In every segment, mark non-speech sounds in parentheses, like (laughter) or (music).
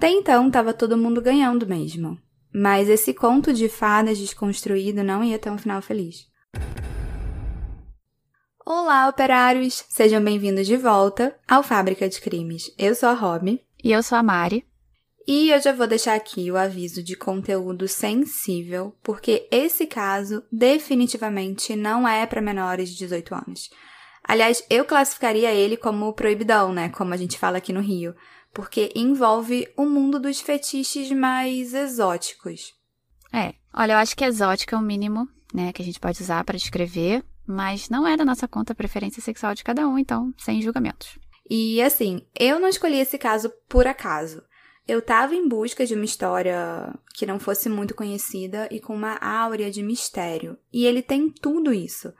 Até então estava todo mundo ganhando mesmo. Mas esse conto de fadas desconstruído não ia ter um final feliz. Olá, operários! Sejam bem-vindos de volta ao Fábrica de Crimes. Eu sou a Rob. E eu sou a Mari. E eu já vou deixar aqui o aviso de conteúdo sensível, porque esse caso definitivamente não é para menores de 18 anos. Aliás, eu classificaria ele como proibidão, né? Como a gente fala aqui no Rio, porque envolve o mundo dos fetiches mais exóticos. É, olha, eu acho que exótico é o mínimo, né, que a gente pode usar para descrever, mas não é da nossa conta a preferência sexual de cada um, então, sem julgamentos. E assim, eu não escolhi esse caso por acaso. Eu estava em busca de uma história que não fosse muito conhecida e com uma áurea de mistério. E ele tem tudo isso.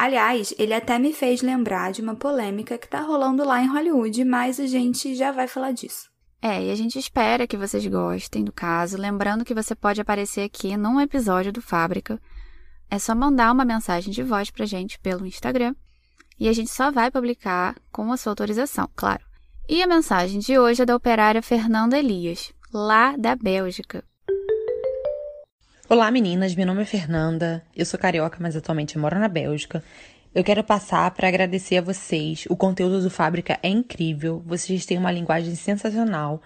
Aliás, ele até me fez lembrar de uma polêmica que tá rolando lá em Hollywood, mas a gente já vai falar disso. É, e a gente espera que vocês gostem do caso, lembrando que você pode aparecer aqui num episódio do Fábrica. É só mandar uma mensagem de voz pra gente pelo Instagram e a gente só vai publicar com a sua autorização, claro. E a mensagem de hoje é da operária Fernanda Elias, lá da Bélgica. Olá meninas, meu nome é Fernanda, eu sou carioca, mas atualmente moro na Bélgica. Eu quero passar para agradecer a vocês. O conteúdo do Fábrica é incrível, vocês têm uma linguagem sensacional.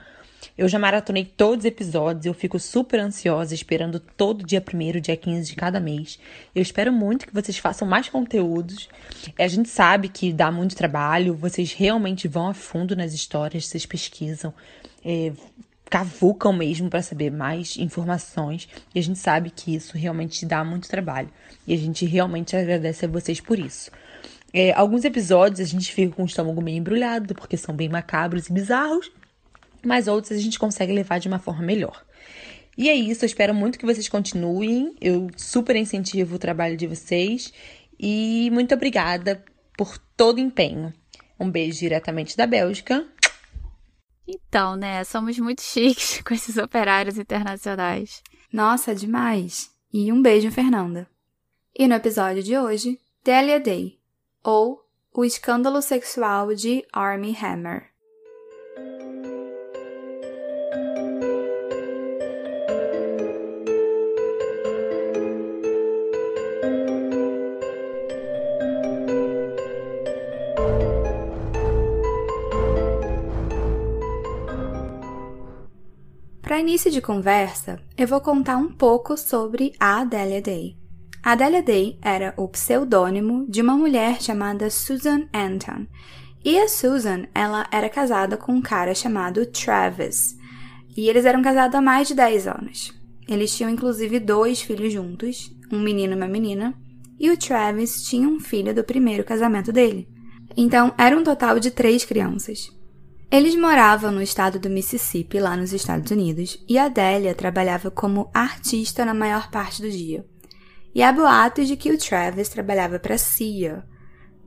Eu já maratonei todos os episódios, eu fico super ansiosa esperando todo dia 1 dia 15 de cada mês. Eu espero muito que vocês façam mais conteúdos. A gente sabe que dá muito trabalho, vocês realmente vão a fundo nas histórias, vocês pesquisam. É, cavucam mesmo para saber mais informações e a gente sabe que isso realmente dá muito trabalho e a gente realmente agradece a vocês por isso. É, alguns episódios a gente fica com o estômago meio embrulhado porque são bem macabros e bizarros, mas outros a gente consegue levar de uma forma melhor. E é isso, eu espero muito que vocês continuem. Eu super incentivo o trabalho de vocês e muito obrigada por todo o empenho. Um beijo diretamente da Bélgica então, né? Somos muito chiques (laughs) com esses operários internacionais. Nossa, demais! E um beijo, Fernanda. E no episódio de hoje, Delia Day, ou O Escândalo Sexual de Armie Hammer. Início de conversa, eu vou contar um pouco sobre a Adélia Day. A Adélia Day era o pseudônimo de uma mulher chamada Susan Anton. E a Susan, ela era casada com um cara chamado Travis. E eles eram casados há mais de 10 anos. Eles tinham inclusive dois filhos juntos, um menino e uma menina, e o Travis tinha um filho do primeiro casamento dele. Então, era um total de três crianças. Eles moravam no estado do Mississippi, lá nos Estados Unidos, e Adélia trabalhava como artista na maior parte do dia. E há boatos de que o Travis trabalhava para a CIA,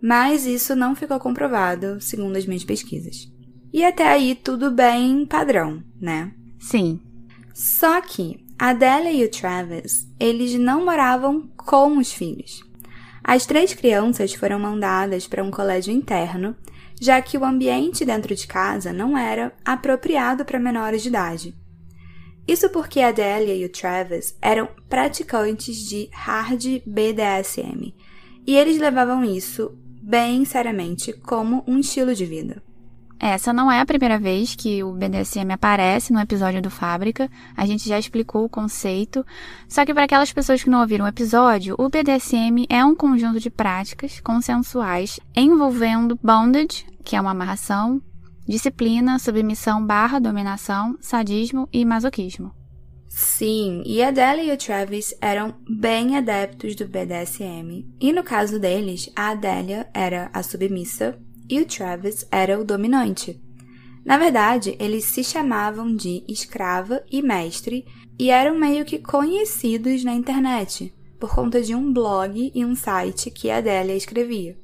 mas isso não ficou comprovado, segundo as minhas pesquisas. E até aí tudo bem padrão, né? Sim. Só que a Adélia e o Travis, eles não moravam com os filhos. As três crianças foram mandadas para um colégio interno já que o ambiente dentro de casa não era apropriado para menores de idade. Isso porque a Delia e o Travis eram praticantes de hard BDSM, e eles levavam isso bem seriamente como um estilo de vida. Essa não é a primeira vez que o BDSM aparece no episódio do Fábrica. A gente já explicou o conceito. Só que para aquelas pessoas que não ouviram o episódio, o BDSM é um conjunto de práticas consensuais envolvendo bondage, que é uma amarração, disciplina, submissão barra dominação, sadismo e masoquismo. Sim, e a Adélia e o Travis eram bem adeptos do BDSM. E no caso deles, a Adélia era a submissa e o Travis era o dominante. Na verdade, eles se chamavam de escrava e mestre e eram meio que conhecidos na internet por conta de um blog e um site que a Adélia escrevia.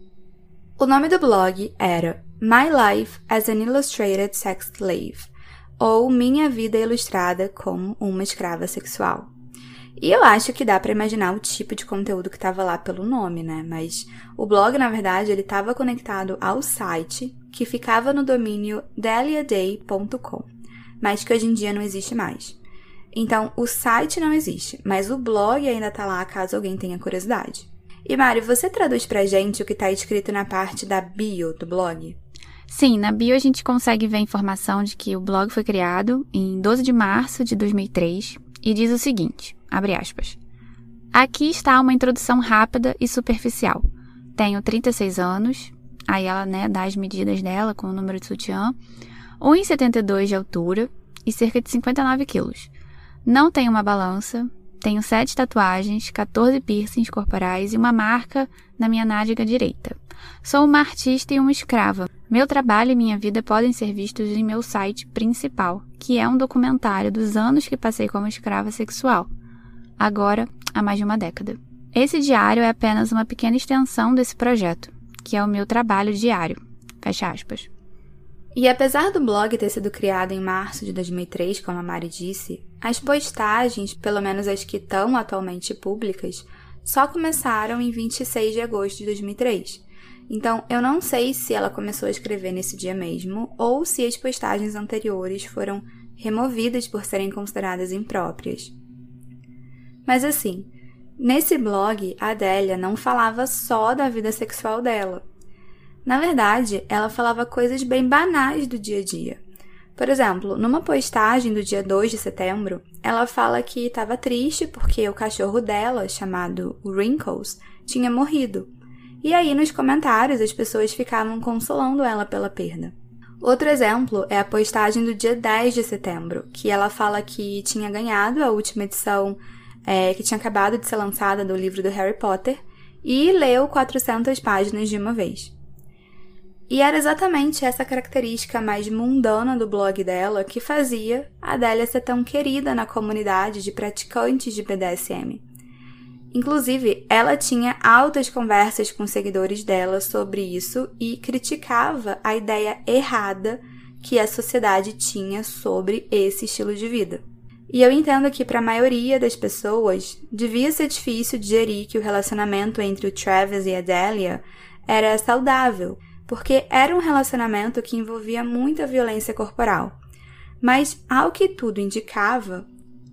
O nome do blog era My Life as an Illustrated Sex Slave, ou Minha Vida Ilustrada como uma Escrava Sexual. E eu acho que dá para imaginar o tipo de conteúdo que estava lá pelo nome, né? Mas o blog, na verdade, ele estava conectado ao site que ficava no domínio deliaday.com. mas que hoje em dia não existe mais. Então, o site não existe, mas o blog ainda tá lá caso alguém tenha curiosidade. E Mari, você traduz pra gente o que tá escrito na parte da bio do blog? Sim, na bio a gente consegue ver a informação de que o blog foi criado em 12 de março de 2003 e diz o seguinte, abre aspas. Aqui está uma introdução rápida e superficial. Tenho 36 anos, aí ela né, dá as medidas dela com o número de sutiã, 1,72 de altura e cerca de 59 quilos. Não tenho uma balança, tenho sete tatuagens, 14 piercings corporais e uma marca na minha nádega direita. Sou uma artista e uma escrava. Meu trabalho e minha vida podem ser vistos em meu site principal, que é um documentário dos anos que passei como escrava sexual. Agora, há mais de uma década. Esse diário é apenas uma pequena extensão desse projeto, que é o meu trabalho diário. Fecha aspas. E apesar do blog ter sido criado em março de 2003, como a Mari disse, as postagens, pelo menos as que estão atualmente públicas, só começaram em 26 de agosto de 2003. Então, eu não sei se ela começou a escrever nesse dia mesmo ou se as postagens anteriores foram removidas por serem consideradas impróprias. Mas assim, nesse blog, a Adélia não falava só da vida sexual dela. Na verdade, ela falava coisas bem banais do dia a dia. Por exemplo, numa postagem do dia 2 de setembro, ela fala que estava triste porque o cachorro dela, chamado Wrinkles, tinha morrido. E aí, nos comentários, as pessoas ficavam consolando ela pela perda. Outro exemplo é a postagem do dia 10 de setembro, que ela fala que tinha ganhado a última edição é, que tinha acabado de ser lançada do livro do Harry Potter e leu 400 páginas de uma vez. E era exatamente essa característica mais mundana do blog dela que fazia a Adélia ser tão querida na comunidade de praticantes de BDSM. Inclusive, ela tinha altas conversas com seguidores dela sobre isso e criticava a ideia errada que a sociedade tinha sobre esse estilo de vida. E eu entendo que para a maioria das pessoas devia ser difícil digerir que o relacionamento entre o Travis e a Delia era saudável porque era um relacionamento que envolvia muita violência corporal. Mas, ao que tudo indicava,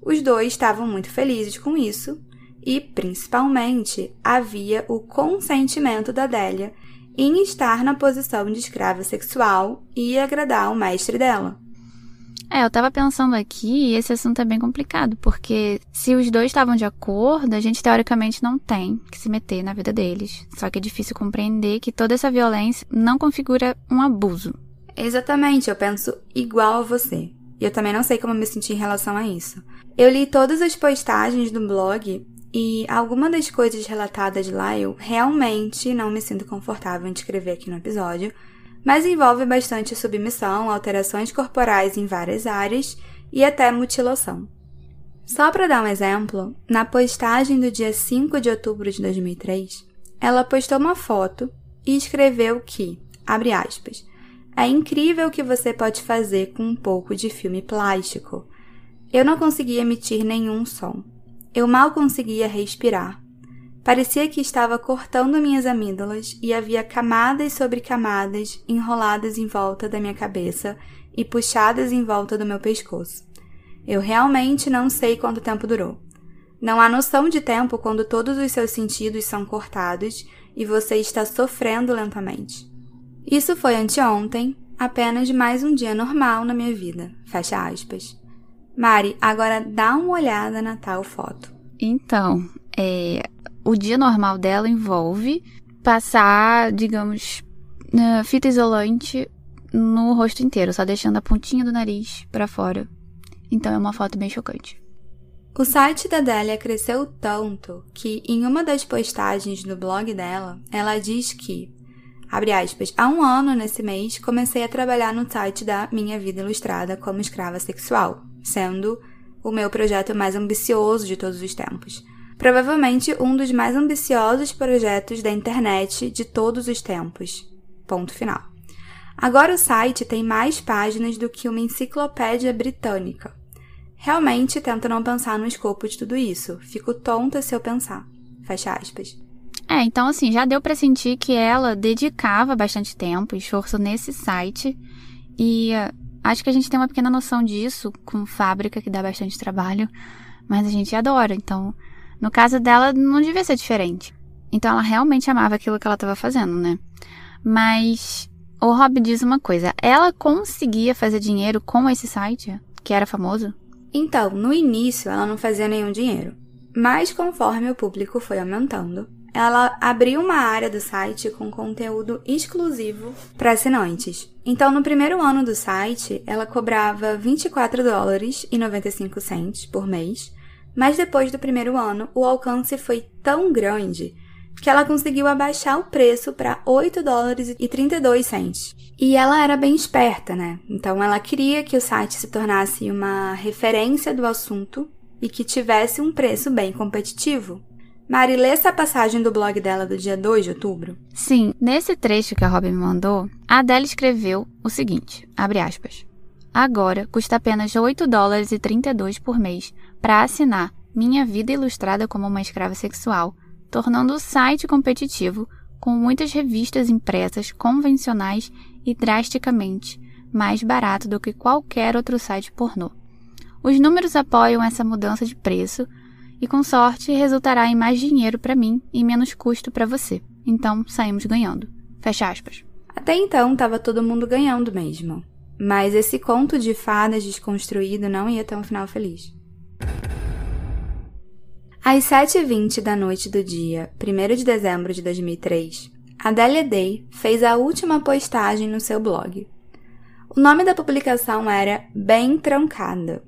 os dois estavam muito felizes com isso e, principalmente, havia o consentimento da Délia em estar na posição de escrava sexual e agradar o mestre dela. É, eu tava pensando aqui e esse assunto é bem complicado, porque se os dois estavam de acordo, a gente teoricamente não tem que se meter na vida deles. Só que é difícil compreender que toda essa violência não configura um abuso. Exatamente, eu penso igual a você. E eu também não sei como me sentir em relação a isso. Eu li todas as postagens do blog e algumas das coisas relatadas lá eu realmente não me sinto confortável em escrever aqui no episódio, mas envolve bastante submissão, alterações corporais em várias áreas e até mutilação. Só para dar um exemplo, na postagem do dia 5 de outubro de 2003, ela postou uma foto e escreveu que, abre aspas, é incrível o que você pode fazer com um pouco de filme plástico. Eu não conseguia emitir nenhum som. Eu mal conseguia respirar. Parecia que estava cortando minhas amígdalas e havia camadas sobre camadas enroladas em volta da minha cabeça e puxadas em volta do meu pescoço. Eu realmente não sei quanto tempo durou. Não há noção de tempo quando todos os seus sentidos são cortados e você está sofrendo lentamente. Isso foi anteontem, apenas mais um dia normal na minha vida. Fecha aspas. Mari, agora dá uma olhada na tal foto. Então, é, o dia normal dela envolve passar, digamos, fita isolante no rosto inteiro, só deixando a pontinha do nariz para fora. Então é uma foto bem chocante. O site da Délia cresceu tanto que, em uma das postagens no blog dela, ela diz que, abre aspas, há um ano nesse mês comecei a trabalhar no site da Minha Vida Ilustrada como escrava sexual, sendo o meu projeto mais ambicioso de todos os tempos provavelmente um dos mais ambiciosos projetos da internet de todos os tempos. Ponto final. Agora o site tem mais páginas do que uma enciclopédia britânica. Realmente tento não pensar no escopo de tudo isso. Fico tonta se eu pensar. Fecha aspas. É, então assim, já deu para sentir que ela dedicava bastante tempo e esforço nesse site e Acho que a gente tem uma pequena noção disso com fábrica que dá bastante trabalho, mas a gente adora. Então, no caso dela, não devia ser diferente. Então, ela realmente amava aquilo que ela estava fazendo, né? Mas o Rob diz uma coisa: ela conseguia fazer dinheiro com esse site, que era famoso? Então, no início, ela não fazia nenhum dinheiro. Mas conforme o público foi aumentando, ela abriu uma área do site com conteúdo exclusivo para assinantes. Então, no primeiro ano do site, ela cobrava 24 dólares e 95 cents por mês, mas depois do primeiro ano, o alcance foi tão grande que ela conseguiu abaixar o preço para 8 dólares e 32 cents. E ela era bem esperta, né? Então ela queria que o site se tornasse uma referência do assunto e que tivesse um preço bem competitivo. Mari, lê essa passagem do blog dela do dia 2 de outubro? Sim, nesse trecho que a Robin me mandou, a Adele escreveu o seguinte, abre aspas. Agora custa apenas 8 dólares e 32 por mês para assinar Minha Vida Ilustrada como uma Escrava Sexual, tornando o site competitivo com muitas revistas impressas convencionais e drasticamente mais barato do que qualquer outro site pornô. Os números apoiam essa mudança de preço e com sorte resultará em mais dinheiro para mim e menos custo para você. Então saímos ganhando. Fecha aspas. Até então estava todo mundo ganhando mesmo. Mas esse conto de fadas desconstruído não ia ter um final feliz. Às 7h20 da noite do dia 1 de dezembro de 2003, Adélia Day fez a última postagem no seu blog. O nome da publicação era Bem Trancada,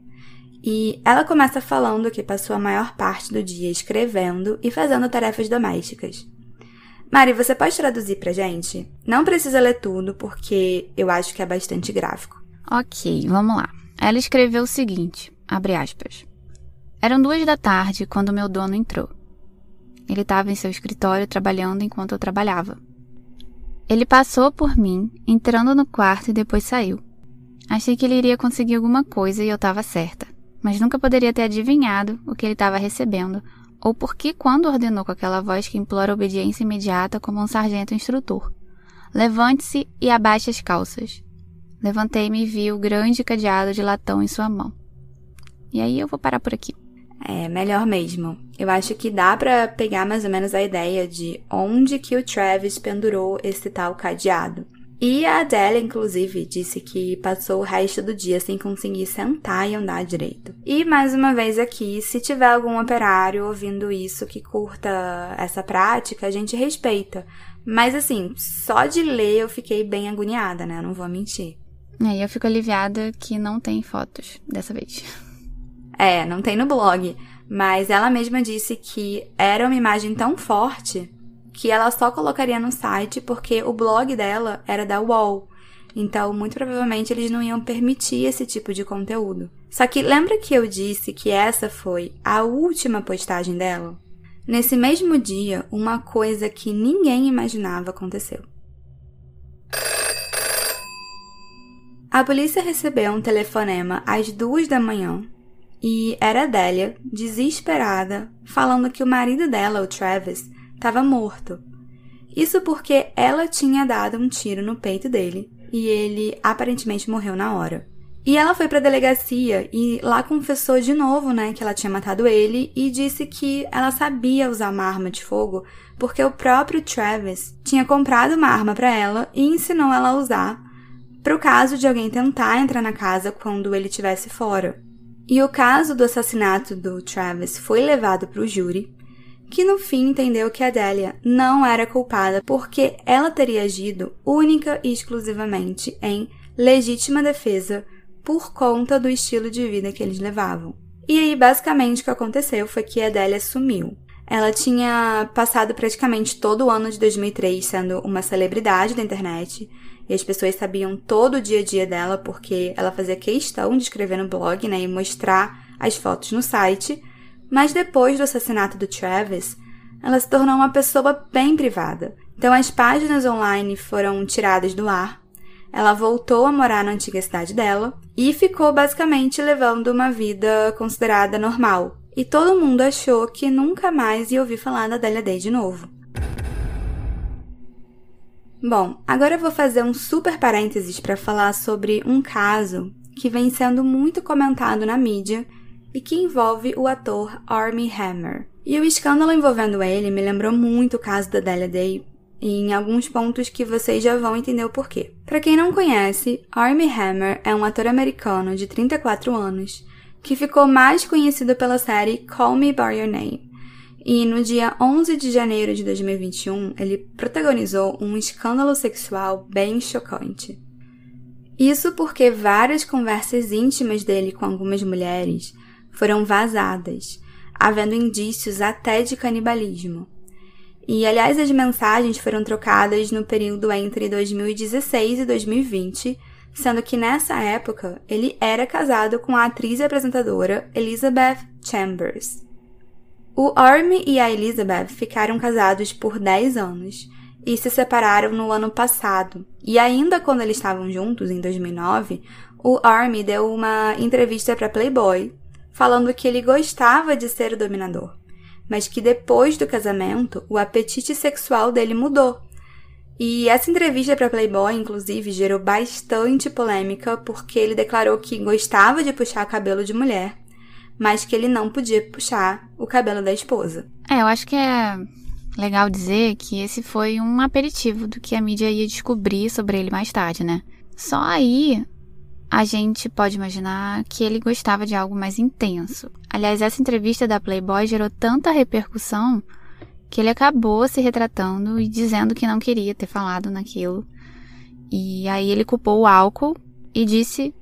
e ela começa falando que passou a maior parte do dia escrevendo e fazendo tarefas domésticas. Mari, você pode traduzir pra gente? Não precisa ler tudo, porque eu acho que é bastante gráfico. Ok, vamos lá. Ela escreveu o seguinte, abre aspas. Eram duas da tarde quando meu dono entrou. Ele estava em seu escritório trabalhando enquanto eu trabalhava. Ele passou por mim, entrando no quarto e depois saiu. Achei que ele iria conseguir alguma coisa e eu estava certa mas nunca poderia ter adivinhado o que ele estava recebendo, ou por que quando ordenou com aquela voz que implora obediência imediata como um sargento instrutor. Levante-se e abaixe as calças. Levantei-me e vi o grande cadeado de latão em sua mão. E aí eu vou parar por aqui. É, melhor mesmo. Eu acho que dá para pegar mais ou menos a ideia de onde que o Travis pendurou esse tal cadeado. E a Adélia, inclusive, disse que passou o resto do dia sem conseguir sentar e andar direito. E mais uma vez aqui, se tiver algum operário ouvindo isso que curta essa prática, a gente respeita. Mas assim, só de ler eu fiquei bem agoniada, né? Não vou mentir. É, eu fico aliviada que não tem fotos dessa vez. É, não tem no blog. Mas ela mesma disse que era uma imagem tão forte que ela só colocaria no site porque o blog dela era da UOL. Então, muito provavelmente eles não iam permitir esse tipo de conteúdo. Só que lembra que eu disse que essa foi a última postagem dela? Nesse mesmo dia, uma coisa que ninguém imaginava aconteceu. A polícia recebeu um telefonema às duas da manhã e era a Délia, desesperada, falando que o marido dela, o Travis, estava morto. Isso porque ela tinha dado um tiro no peito dele e ele aparentemente morreu na hora. E ela foi para a delegacia e lá confessou de novo, né, que ela tinha matado ele e disse que ela sabia usar uma arma de fogo porque o próprio Travis tinha comprado uma arma para ela e ensinou ela a usar para o caso de alguém tentar entrar na casa quando ele estivesse fora. E o caso do assassinato do Travis foi levado para o júri que no fim entendeu que Adélia não era culpada porque ela teria agido única e exclusivamente em legítima defesa por conta do estilo de vida que eles levavam. E aí, basicamente, o que aconteceu foi que Adélia sumiu. Ela tinha passado praticamente todo o ano de 2003 sendo uma celebridade da internet, e as pessoas sabiam todo o dia a dia dela porque ela fazia questão de escrever no blog, né, e mostrar as fotos no site. Mas depois do assassinato do Travis, ela se tornou uma pessoa bem privada. Então as páginas online foram tiradas do ar. Ela voltou a morar na antiga cidade dela e ficou basicamente levando uma vida considerada normal. E todo mundo achou que nunca mais ia ouvir falar da Delia Day de novo. Bom, agora eu vou fazer um super parênteses para falar sobre um caso que vem sendo muito comentado na mídia e que envolve o ator Armie Hammer. E o escândalo envolvendo ele me lembrou muito o caso da Delia Day em alguns pontos que vocês já vão entender o porquê. Para quem não conhece, Armie Hammer é um ator americano de 34 anos que ficou mais conhecido pela série Call Me By Your Name. E no dia 11 de janeiro de 2021, ele protagonizou um escândalo sexual bem chocante. Isso porque várias conversas íntimas dele com algumas mulheres foram vazadas, havendo indícios até de canibalismo. E, aliás, as mensagens foram trocadas no período entre 2016 e 2020, sendo que nessa época ele era casado com a atriz e apresentadora Elizabeth Chambers. O Army e a Elizabeth ficaram casados por 10 anos e se separaram no ano passado. E ainda quando eles estavam juntos, em 2009, o Army deu uma entrevista para Playboy falando que ele gostava de ser o dominador mas que depois do casamento o apetite sexual dele mudou. E essa entrevista para Playboy, inclusive, gerou bastante polêmica porque ele declarou que gostava de puxar cabelo de mulher, mas que ele não podia puxar o cabelo da esposa. É, eu acho que é legal dizer que esse foi um aperitivo do que a mídia ia descobrir sobre ele mais tarde, né? Só aí a gente pode imaginar que ele gostava de algo mais intenso. Aliás, essa entrevista da Playboy gerou tanta repercussão que ele acabou se retratando e dizendo que não queria ter falado naquilo. E aí ele culpou o álcool e disse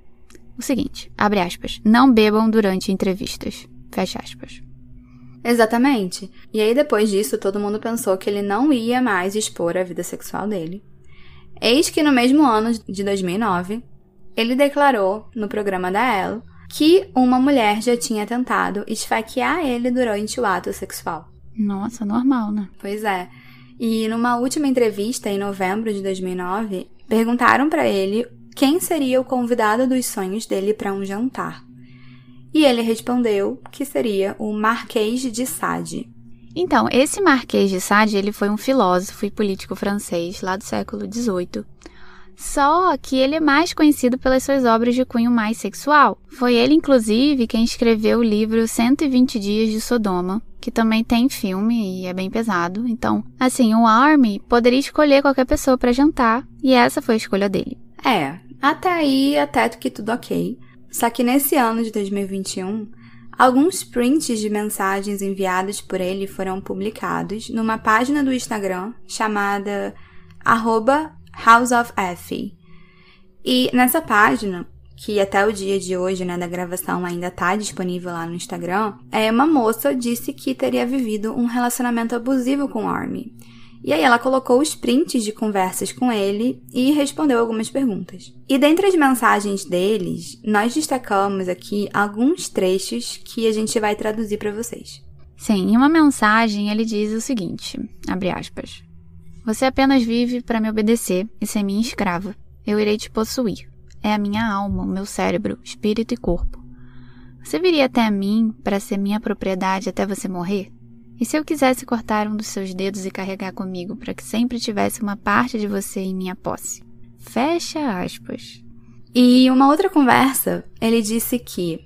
o seguinte, abre aspas, não bebam durante entrevistas, fecha aspas. Exatamente. E aí depois disso, todo mundo pensou que ele não ia mais expor a vida sexual dele. Eis que no mesmo ano de 2009, ele declarou no programa da Elle que uma mulher já tinha tentado esfaquear ele durante o ato sexual. Nossa, normal, né? Pois é. E numa última entrevista em novembro de 2009, perguntaram para ele quem seria o convidado dos sonhos dele para um jantar. E ele respondeu que seria o Marquês de Sade. Então, esse Marquês de Sade, ele foi um filósofo e político francês lá do século XVIII só que ele é mais conhecido pelas suas obras de cunho mais sexual. Foi ele, inclusive, quem escreveu o livro 120 Dias de Sodoma, que também tem filme e é bem pesado. Então, assim, o Army poderia escolher qualquer pessoa para jantar e essa foi a escolha dele. É, até aí, até que tudo ok. Só que nesse ano de 2021, alguns prints de mensagens enviadas por ele foram publicados numa página do Instagram chamada House of Effie. E nessa página, que até o dia de hoje, né, da gravação ainda está disponível lá no Instagram, é uma moça disse que teria vivido um relacionamento abusivo com Army. E aí ela colocou os prints de conversas com ele e respondeu algumas perguntas. E dentre as mensagens deles, nós destacamos aqui alguns trechos que a gente vai traduzir para vocês. Sim, em uma mensagem ele diz o seguinte, abre aspas: você apenas vive para me obedecer e ser minha escrava. Eu irei te possuir. É a minha alma, o meu cérebro, espírito e corpo. Você viria até mim para ser minha propriedade até você morrer? E se eu quisesse cortar um dos seus dedos e carregar comigo para que sempre tivesse uma parte de você em minha posse? Fecha aspas. E uma outra conversa, ele disse que,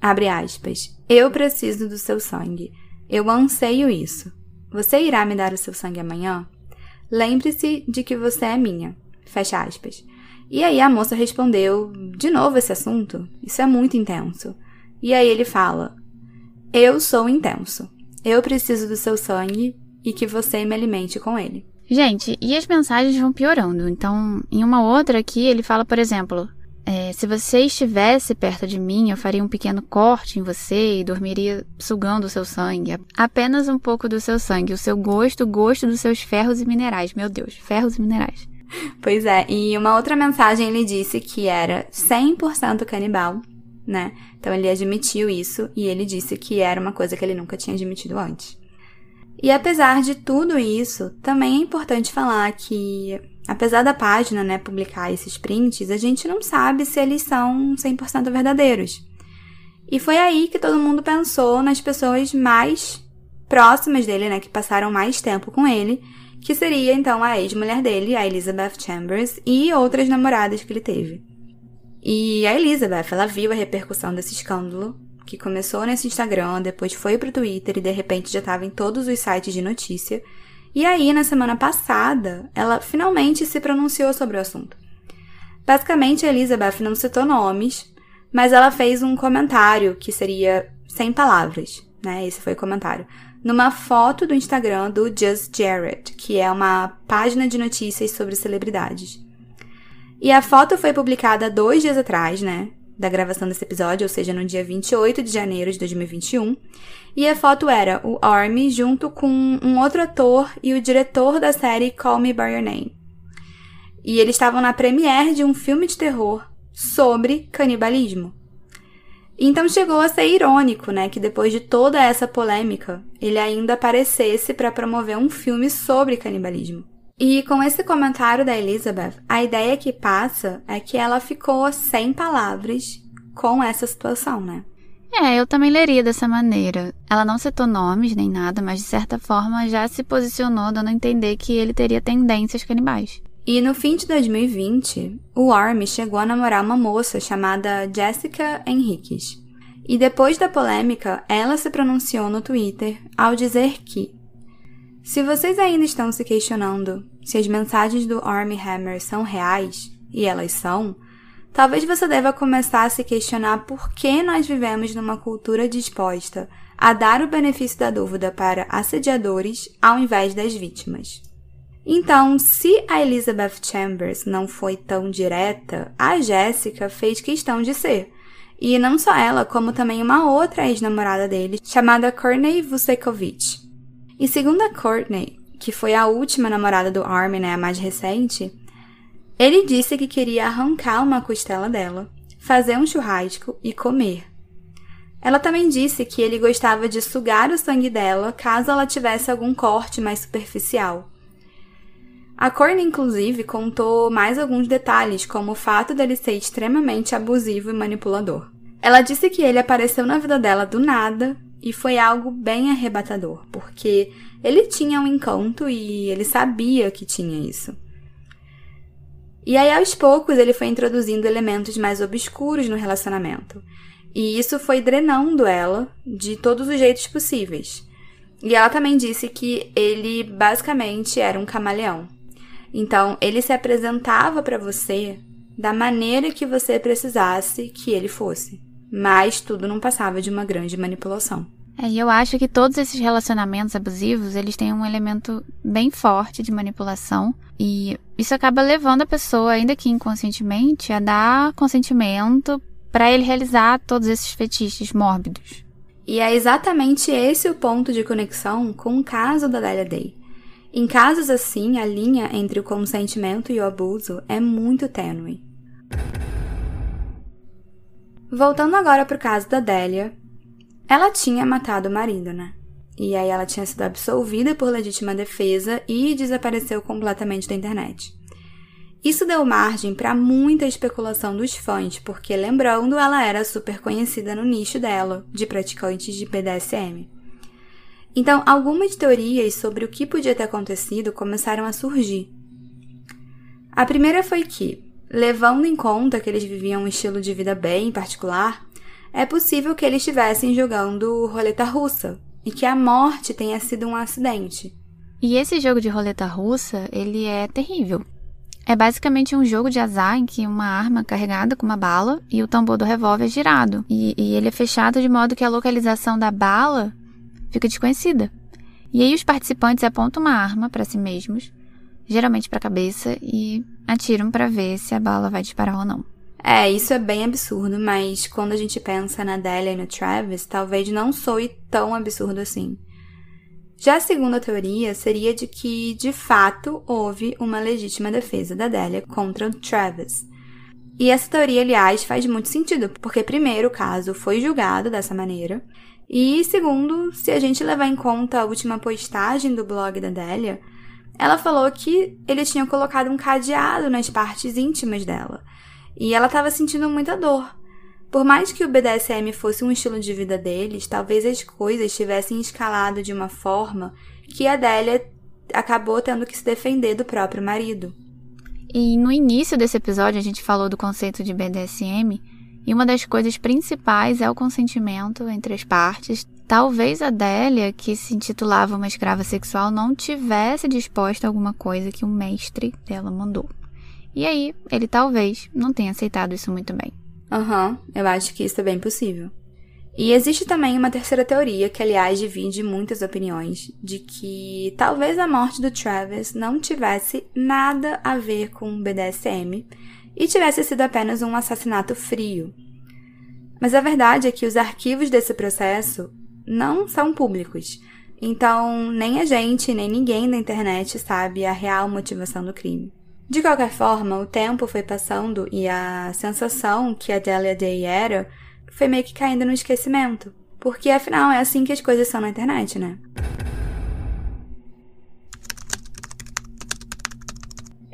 abre aspas, eu preciso do seu sangue. Eu anseio isso. Você irá me dar o seu sangue amanhã? Lembre-se de que você é minha. Fecha aspas. E aí a moça respondeu: De novo esse assunto? Isso é muito intenso. E aí ele fala: Eu sou intenso. Eu preciso do seu sangue e que você me alimente com ele. Gente, e as mensagens vão piorando. Então, em uma outra aqui, ele fala, por exemplo: é, se você estivesse perto de mim, eu faria um pequeno corte em você e dormiria sugando o seu sangue. Apenas um pouco do seu sangue, o seu gosto, o gosto dos seus ferros e minerais. Meu Deus, ferros e minerais. Pois é, e uma outra mensagem ele disse que era 100% canibal, né? Então ele admitiu isso e ele disse que era uma coisa que ele nunca tinha admitido antes. E apesar de tudo isso, também é importante falar que Apesar da página né, publicar esses prints, a gente não sabe se eles são 100% verdadeiros. E foi aí que todo mundo pensou nas pessoas mais próximas dele, né, que passaram mais tempo com ele, que seria então a ex-mulher dele, a Elizabeth Chambers, e outras namoradas que ele teve. E a Elizabeth, ela viu a repercussão desse escândalo, que começou nesse Instagram, depois foi pro Twitter e de repente já estava em todos os sites de notícia. E aí, na semana passada, ela finalmente se pronunciou sobre o assunto. Basicamente, Elizabeth não citou nomes, mas ela fez um comentário que seria sem palavras, né? Esse foi o comentário. Numa foto do Instagram do Just Jared, que é uma página de notícias sobre celebridades. E a foto foi publicada dois dias atrás, né? Da gravação desse episódio, ou seja, no dia 28 de janeiro de 2021. E a foto era o Army junto com um outro ator e o diretor da série Call Me By Your Name. E eles estavam na premiere de um filme de terror sobre canibalismo. Então chegou a ser irônico, né, que depois de toda essa polêmica, ele ainda aparecesse para promover um filme sobre canibalismo. E com esse comentário da Elizabeth, a ideia que passa é que ela ficou sem palavras com essa situação, né? É, eu também leria dessa maneira. Ela não citou nomes nem nada, mas de certa forma já se posicionou dando a entender que ele teria tendências canibais. E no fim de 2020, o Army chegou a namorar uma moça chamada Jessica Henriquez. E depois da polêmica, ela se pronunciou no Twitter ao dizer que se vocês ainda estão se questionando se as mensagens do Army Hammer são reais, e elas são, talvez você deva começar a se questionar por que nós vivemos numa cultura disposta a dar o benefício da dúvida para assediadores ao invés das vítimas. Então, se a Elizabeth Chambers não foi tão direta, a Jessica fez questão de ser. E não só ela, como também uma outra ex-namorada dele, chamada Courtney Vucekovich. E segundo a Courtney, que foi a última namorada do Armin, né, a mais recente, ele disse que queria arrancar uma costela dela, fazer um churrasco e comer. Ela também disse que ele gostava de sugar o sangue dela caso ela tivesse algum corte mais superficial a Courtney, inclusive, contou mais alguns detalhes, como o fato dele ser extremamente abusivo e manipulador. Ela disse que ele apareceu na vida dela do nada e foi algo bem arrebatador, porque ele tinha um encanto e ele sabia que tinha isso. E aí, aos poucos, ele foi introduzindo elementos mais obscuros no relacionamento. E isso foi drenando ela de todos os jeitos possíveis. E ela também disse que ele basicamente era um camaleão. Então, ele se apresentava para você da maneira que você precisasse que ele fosse. Mas tudo não passava de uma grande manipulação. É, e eu acho que todos esses relacionamentos abusivos, eles têm um elemento bem forte de manipulação. E isso acaba levando a pessoa, ainda que inconscientemente, a dar consentimento para ele realizar todos esses fetiches mórbidos. E é exatamente esse o ponto de conexão com o caso da Delia Day. Em casos assim, a linha entre o consentimento e o abuso é muito tênue. Voltando agora para o caso da Délia, ela tinha matado o marido, né? E aí ela tinha sido absolvida por legítima defesa e desapareceu completamente da internet. Isso deu margem para muita especulação dos fãs, porque lembrando, ela era super conhecida no nicho dela, de praticantes de BDSM. Então, algumas teorias sobre o que podia ter acontecido começaram a surgir. A primeira foi que, levando em conta que eles viviam um estilo de vida bem particular, é possível que eles estivessem jogando roleta russa e que a morte tenha sido um acidente. E esse jogo de roleta russa, ele é terrível. É basicamente um jogo de azar em que uma arma carregada com uma bala e o tambor do revólver é girado. E, e ele é fechado de modo que a localização da bala fica desconhecida. E aí os participantes apontam uma arma para si mesmos, geralmente para a cabeça, e atiram para ver se a bala vai disparar ou não. É, isso é bem absurdo, mas quando a gente pensa na Delia e no Travis, talvez não soe tão absurdo assim. Já a segunda teoria seria de que, de fato, houve uma legítima defesa da Delia contra o Travis. E essa teoria, aliás, faz muito sentido, porque, primeiro, o caso foi julgado dessa maneira, e segundo, se a gente levar em conta a última postagem do blog da Délia, ela falou que ele tinha colocado um cadeado nas partes íntimas dela. E ela estava sentindo muita dor. Por mais que o BDSM fosse um estilo de vida deles, talvez as coisas tivessem escalado de uma forma que a Délia acabou tendo que se defender do próprio marido. E no início desse episódio a gente falou do conceito de BDSM, e uma das coisas principais é o consentimento entre as partes. Talvez a Délia, que se intitulava uma escrava sexual, não tivesse disposta a alguma coisa que o mestre dela mandou. E aí, ele talvez não tenha aceitado isso muito bem. Aham, uhum, eu acho que isso é bem possível. E existe também uma terceira teoria, que aliás divide muitas opiniões, de que talvez a morte do Travis não tivesse nada a ver com o BDSM e tivesse sido apenas um assassinato frio. Mas a verdade é que os arquivos desse processo não são públicos, então nem a gente, nem ninguém da internet sabe a real motivação do crime. De qualquer forma, o tempo foi passando e a sensação que a Delia Day era foi meio que caindo no esquecimento. Porque afinal é assim que as coisas são na internet, né?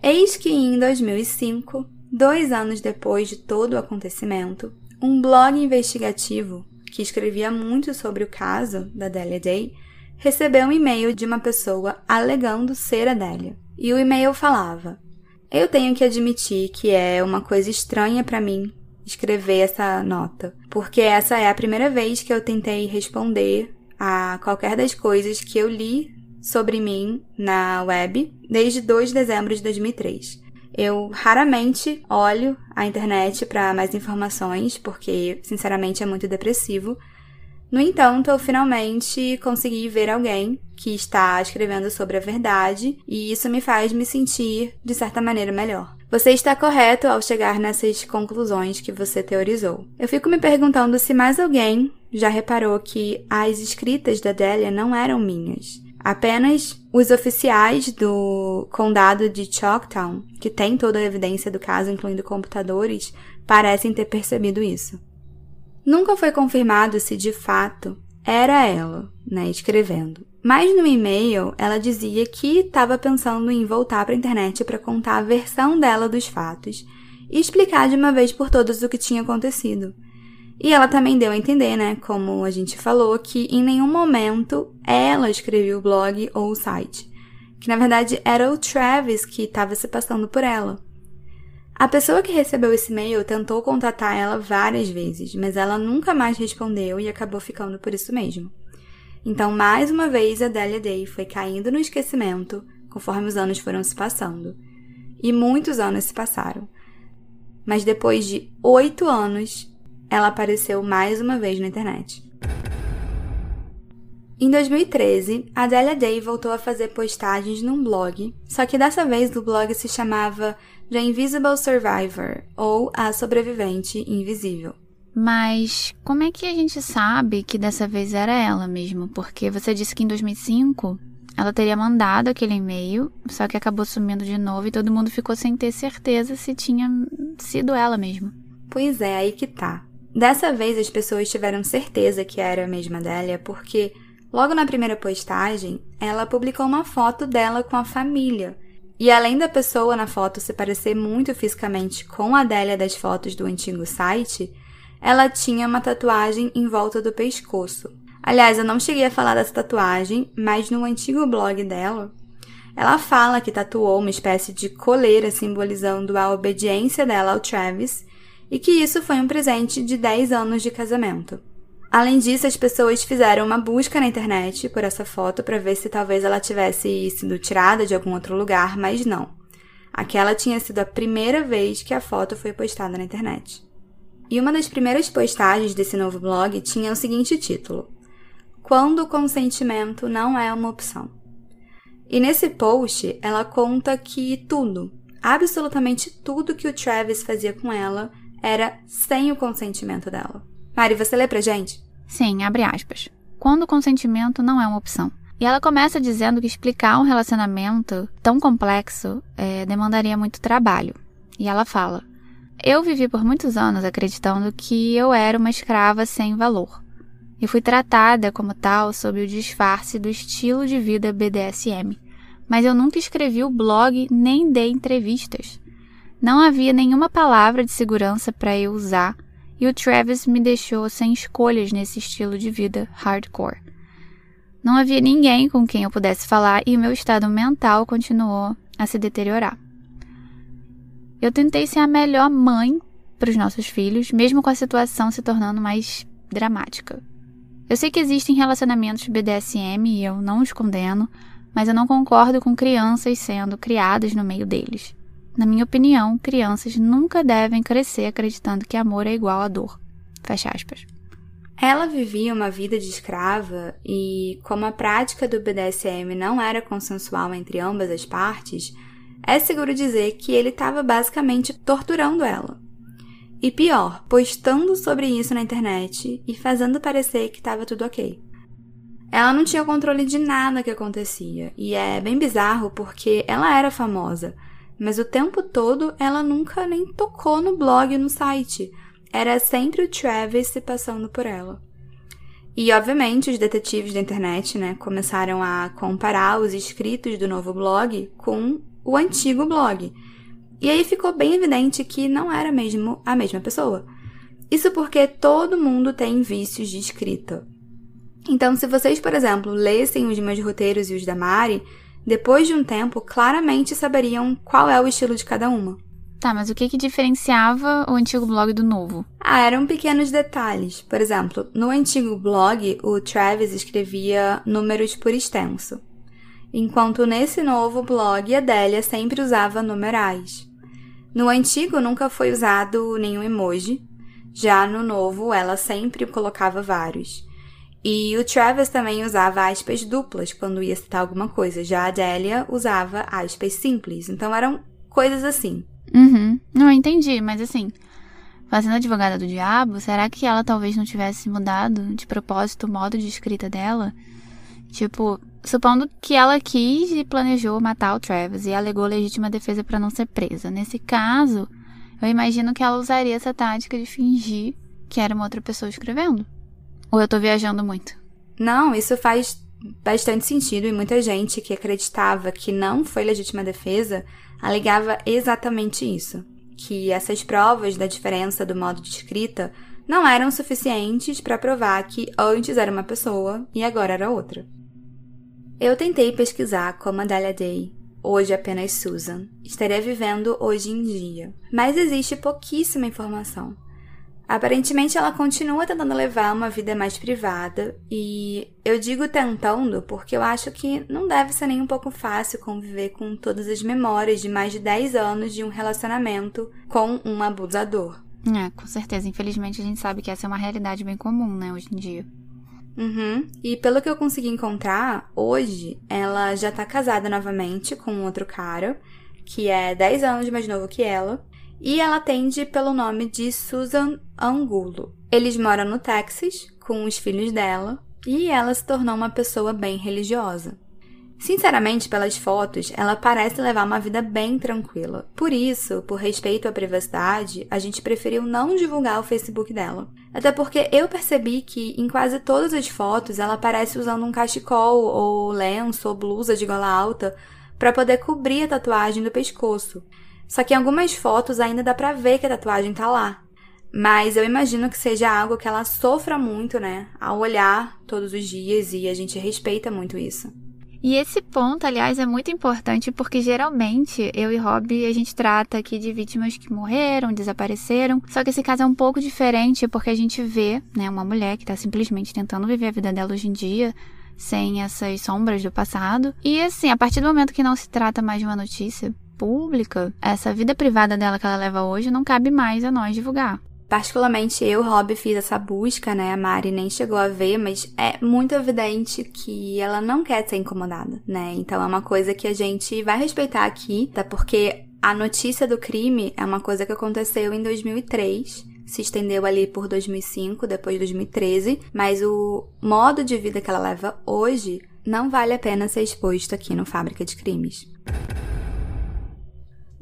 Eis que em 2005, dois anos depois de todo o acontecimento, um blog investigativo que escrevia muito sobre o caso da Delia Day recebeu um e-mail de uma pessoa alegando ser a Delia. E o e-mail falava: Eu tenho que admitir que é uma coisa estranha para mim escrever essa nota, porque essa é a primeira vez que eu tentei responder a qualquer das coisas que eu li sobre mim na web desde 2 de dezembro de 2003. Eu raramente olho a internet para mais informações, porque sinceramente é muito depressivo. No entanto, eu finalmente consegui ver alguém que está escrevendo sobre a verdade, e isso me faz me sentir, de certa maneira, melhor. Você está correto ao chegar nessas conclusões que você teorizou. Eu fico me perguntando se mais alguém já reparou que as escritas da Delia não eram minhas. Apenas os oficiais do condado de Chalktown, que tem toda a evidência do caso, incluindo computadores, parecem ter percebido isso. Nunca foi confirmado se de fato era ela, né, escrevendo. Mas no e-mail, ela dizia que estava pensando em voltar para a internet para contar a versão dela dos fatos e explicar de uma vez por todas o que tinha acontecido. E ela também deu a entender, né, como a gente falou, que em nenhum momento ela escreveu o blog ou o site. Que na verdade era o Travis que estava se passando por ela. A pessoa que recebeu esse e-mail tentou contatar ela várias vezes, mas ela nunca mais respondeu e acabou ficando por isso mesmo. Então, mais uma vez, a Delia Day foi caindo no esquecimento conforme os anos foram se passando. E muitos anos se passaram. Mas depois de oito anos, ela apareceu mais uma vez na internet. Em 2013, a Delia Day voltou a fazer postagens num blog, só que dessa vez o blog se chamava The Invisible Survivor, ou A Sobrevivente Invisível. Mas como é que a gente sabe que dessa vez era ela mesmo? Porque você disse que em 2005 ela teria mandado aquele e-mail, só que acabou sumindo de novo e todo mundo ficou sem ter certeza se tinha sido ela mesmo. Pois é, aí que tá. Dessa vez as pessoas tiveram certeza que era a mesma Délia, porque logo na primeira postagem ela publicou uma foto dela com a família. E além da pessoa na foto se parecer muito fisicamente com a Délia das fotos do antigo site, ela tinha uma tatuagem em volta do pescoço. Aliás, eu não cheguei a falar dessa tatuagem, mas no antigo blog dela, ela fala que tatuou uma espécie de coleira simbolizando a obediência dela ao Travis e que isso foi um presente de 10 anos de casamento. Além disso, as pessoas fizeram uma busca na internet por essa foto para ver se talvez ela tivesse sido tirada de algum outro lugar, mas não. Aquela tinha sido a primeira vez que a foto foi postada na internet. E uma das primeiras postagens desse novo blog tinha o seguinte título: Quando o consentimento não é uma opção. E nesse post, ela conta que tudo, absolutamente tudo que o Travis fazia com ela era sem o consentimento dela. Mari, você lê pra gente? Sim, abre aspas. Quando o consentimento não é uma opção. E ela começa dizendo que explicar um relacionamento tão complexo é, demandaria muito trabalho. E ela fala: eu vivi por muitos anos acreditando que eu era uma escrava sem valor. E fui tratada como tal sob o disfarce do estilo de vida BDSM. Mas eu nunca escrevi o blog nem dei entrevistas. Não havia nenhuma palavra de segurança para eu usar e o Travis me deixou sem escolhas nesse estilo de vida hardcore. Não havia ninguém com quem eu pudesse falar e o meu estado mental continuou a se deteriorar. Eu tentei ser a melhor mãe para os nossos filhos, mesmo com a situação se tornando mais dramática. Eu sei que existem relacionamentos BDSM e eu não os condeno, mas eu não concordo com crianças sendo criadas no meio deles. Na minha opinião, crianças nunca devem crescer acreditando que amor é igual a dor. Fecha aspas. Ela vivia uma vida de escrava e, como a prática do BDSM não era consensual entre ambas as partes, é seguro dizer que ele estava basicamente torturando ela. E pior, postando sobre isso na internet e fazendo parecer que estava tudo ok. Ela não tinha controle de nada que acontecia, e é bem bizarro porque ela era famosa, mas o tempo todo ela nunca nem tocou no blog no site era sempre o Travis se passando por ela. E, obviamente, os detetives da internet, né, começaram a comparar os escritos do novo blog com o antigo blog. E aí ficou bem evidente que não era mesmo a mesma pessoa. Isso porque todo mundo tem vícios de escrita. Então, se vocês, por exemplo, lessem os meus roteiros e os da Mari, depois de um tempo, claramente saberiam qual é o estilo de cada uma. Tá, mas o que que diferenciava o antigo blog do novo? Ah, eram pequenos detalhes. Por exemplo, no antigo blog, o Travis escrevia números por extenso, enquanto nesse novo blog a Délia sempre usava numerais. No antigo nunca foi usado nenhum emoji, já no novo ela sempre colocava vários. E o Travis também usava aspas duplas quando ia citar alguma coisa, já a Délia usava aspas simples. Então eram coisas assim. Uhum. Não, entendi, mas assim, fazendo advogada do diabo, será que ela talvez não tivesse mudado de propósito o modo de escrita dela? Tipo, supondo que ela quis e planejou matar o Travis e alegou legítima defesa para não ser presa. Nesse caso, eu imagino que ela usaria essa tática de fingir que era uma outra pessoa escrevendo. Ou eu tô viajando muito? Não, isso faz bastante sentido e muita gente que acreditava que não foi legítima defesa alegava exatamente isso, que essas provas da diferença do modo de escrita não eram suficientes para provar que antes era uma pessoa e agora era outra. Eu tentei pesquisar como a Dahlia Day, hoje apenas Susan, estaria vivendo hoje em dia, mas existe pouquíssima informação. Aparentemente, ela continua tentando levar uma vida mais privada, e eu digo tentando porque eu acho que não deve ser nem um pouco fácil conviver com todas as memórias de mais de 10 anos de um relacionamento com um abusador. É, com certeza. Infelizmente, a gente sabe que essa é uma realidade bem comum, né, hoje em dia. Uhum. E pelo que eu consegui encontrar, hoje ela já tá casada novamente com um outro cara, que é 10 anos mais novo que ela e ela atende pelo nome de Susan Angulo. Eles moram no Texas com os filhos dela e ela se tornou uma pessoa bem religiosa. Sinceramente, pelas fotos, ela parece levar uma vida bem tranquila. Por isso, por respeito à privacidade, a gente preferiu não divulgar o Facebook dela. Até porque eu percebi que em quase todas as fotos ela aparece usando um cachecol ou lenço ou blusa de gola alta para poder cobrir a tatuagem do pescoço. Só que em algumas fotos ainda dá pra ver que a tatuagem tá lá. Mas eu imagino que seja algo que ela sofra muito, né? Ao olhar todos os dias e a gente respeita muito isso. E esse ponto, aliás, é muito importante porque geralmente eu e Rob a gente trata aqui de vítimas que morreram, desapareceram. Só que esse caso é um pouco diferente porque a gente vê, né, uma mulher que tá simplesmente tentando viver a vida dela hoje em dia, sem essas sombras do passado. E assim, a partir do momento que não se trata mais de uma notícia pública, essa vida privada dela que ela leva hoje não cabe mais a nós divulgar. Particularmente eu, Rob, fiz essa busca, né? A Mari nem chegou a ver, mas é muito evidente que ela não quer ser incomodada, né? Então é uma coisa que a gente vai respeitar aqui, tá? Porque a notícia do crime é uma coisa que aconteceu em 2003 se estendeu ali por 2005, depois de 2013, mas o modo de vida que ela leva hoje não vale a pena ser exposto aqui no Fábrica de Crimes.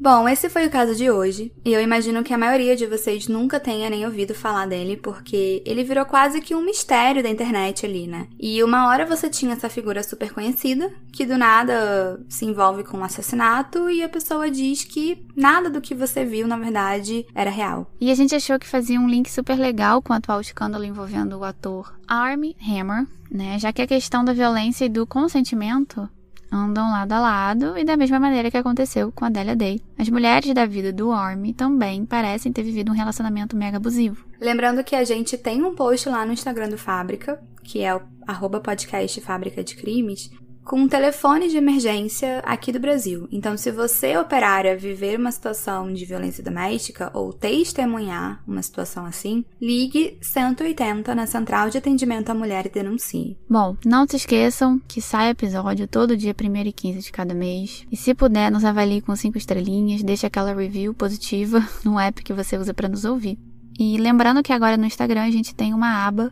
Bom, esse foi o caso de hoje, e eu imagino que a maioria de vocês nunca tenha nem ouvido falar dele, porque ele virou quase que um mistério da internet ali, né? E uma hora você tinha essa figura super conhecida, que do nada se envolve com um assassinato, e a pessoa diz que nada do que você viu, na verdade, era real. E a gente achou que fazia um link super legal com o atual escândalo envolvendo o ator Armie Hammer, né? Já que a questão da violência e do consentimento andam lado a lado e da mesma maneira que aconteceu com a Delia Day. As mulheres da vida do Army também parecem ter vivido um relacionamento mega abusivo. Lembrando que a gente tem um post lá no Instagram do Fábrica, que é o arroba podcast Fábrica de Crimes, com um telefone de emergência aqui do Brasil. Então, se você, operária, viver uma situação de violência doméstica ou testemunhar uma situação assim, ligue 180 na Central de Atendimento à Mulher e denuncie. Bom, não se esqueçam que sai episódio todo dia 1 e 15 de cada mês. E se puder, nos avalie com 5 estrelinhas, deixe aquela review positiva (laughs) no app que você usa para nos ouvir. E lembrando que agora no Instagram a gente tem uma aba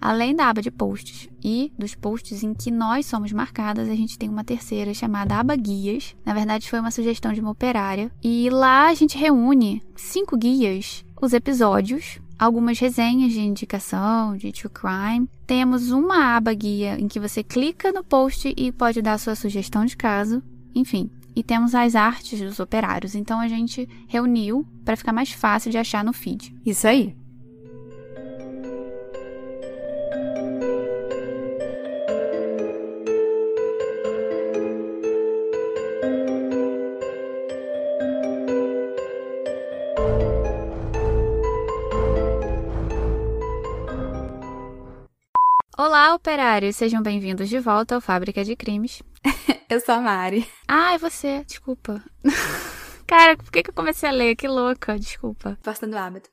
Além da aba de posts e dos posts em que nós somos marcadas, a gente tem uma terceira chamada aba guias. Na verdade, foi uma sugestão de uma operária. E lá a gente reúne cinco guias, os episódios, algumas resenhas de indicação, de true crime. Temos uma aba guia em que você clica no post e pode dar sua sugestão de caso. Enfim, e temos as artes dos operários. Então a gente reuniu para ficar mais fácil de achar no feed. Isso aí. Olá, operários! Sejam bem-vindos de volta ao Fábrica de Crimes. (laughs) eu sou a Mari. Ah, é você, desculpa. (laughs) Cara, por que, que eu comecei a ler? Que louca, desculpa. Força do hábito.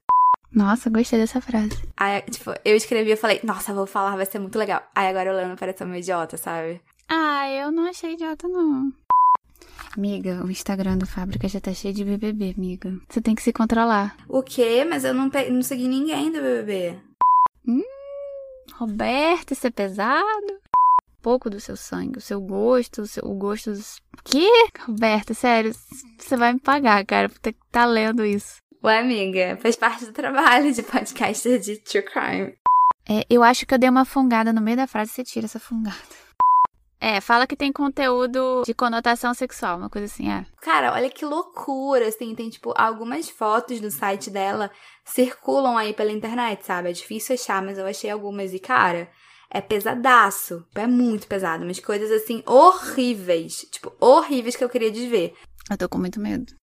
Nossa, gostei dessa frase. Aí, tipo, eu escrevi e falei, nossa, vou falar, vai ser muito legal. Aí agora eu lendo parece uma idiota, sabe? Ah, eu não achei idiota, não. Amiga, o Instagram do Fábrica já tá cheio de BBB, amiga. Você tem que se controlar. O quê? Mas eu não, não segui ninguém do BBB. Hum, Roberto, isso é pesado. Pouco do seu sangue, o seu gosto, o, seu, o gosto dos. Que? Roberto, sério, você vai me pagar, cara, por ter que tá lendo isso. Ué, amiga, faz parte do trabalho de podcaster de True Crime. É, eu acho que eu dei uma fungada no meio da frase você tira essa fungada. É, fala que tem conteúdo de conotação sexual, uma coisa assim, é. Cara, olha que loucura, assim, tem, tipo, algumas fotos do site dela circulam aí pela internet, sabe? É difícil achar, mas eu achei algumas e, cara, é pesadaço. É muito pesado, mas coisas, assim, horríveis. Tipo, horríveis que eu queria desver. Eu tô com muito medo.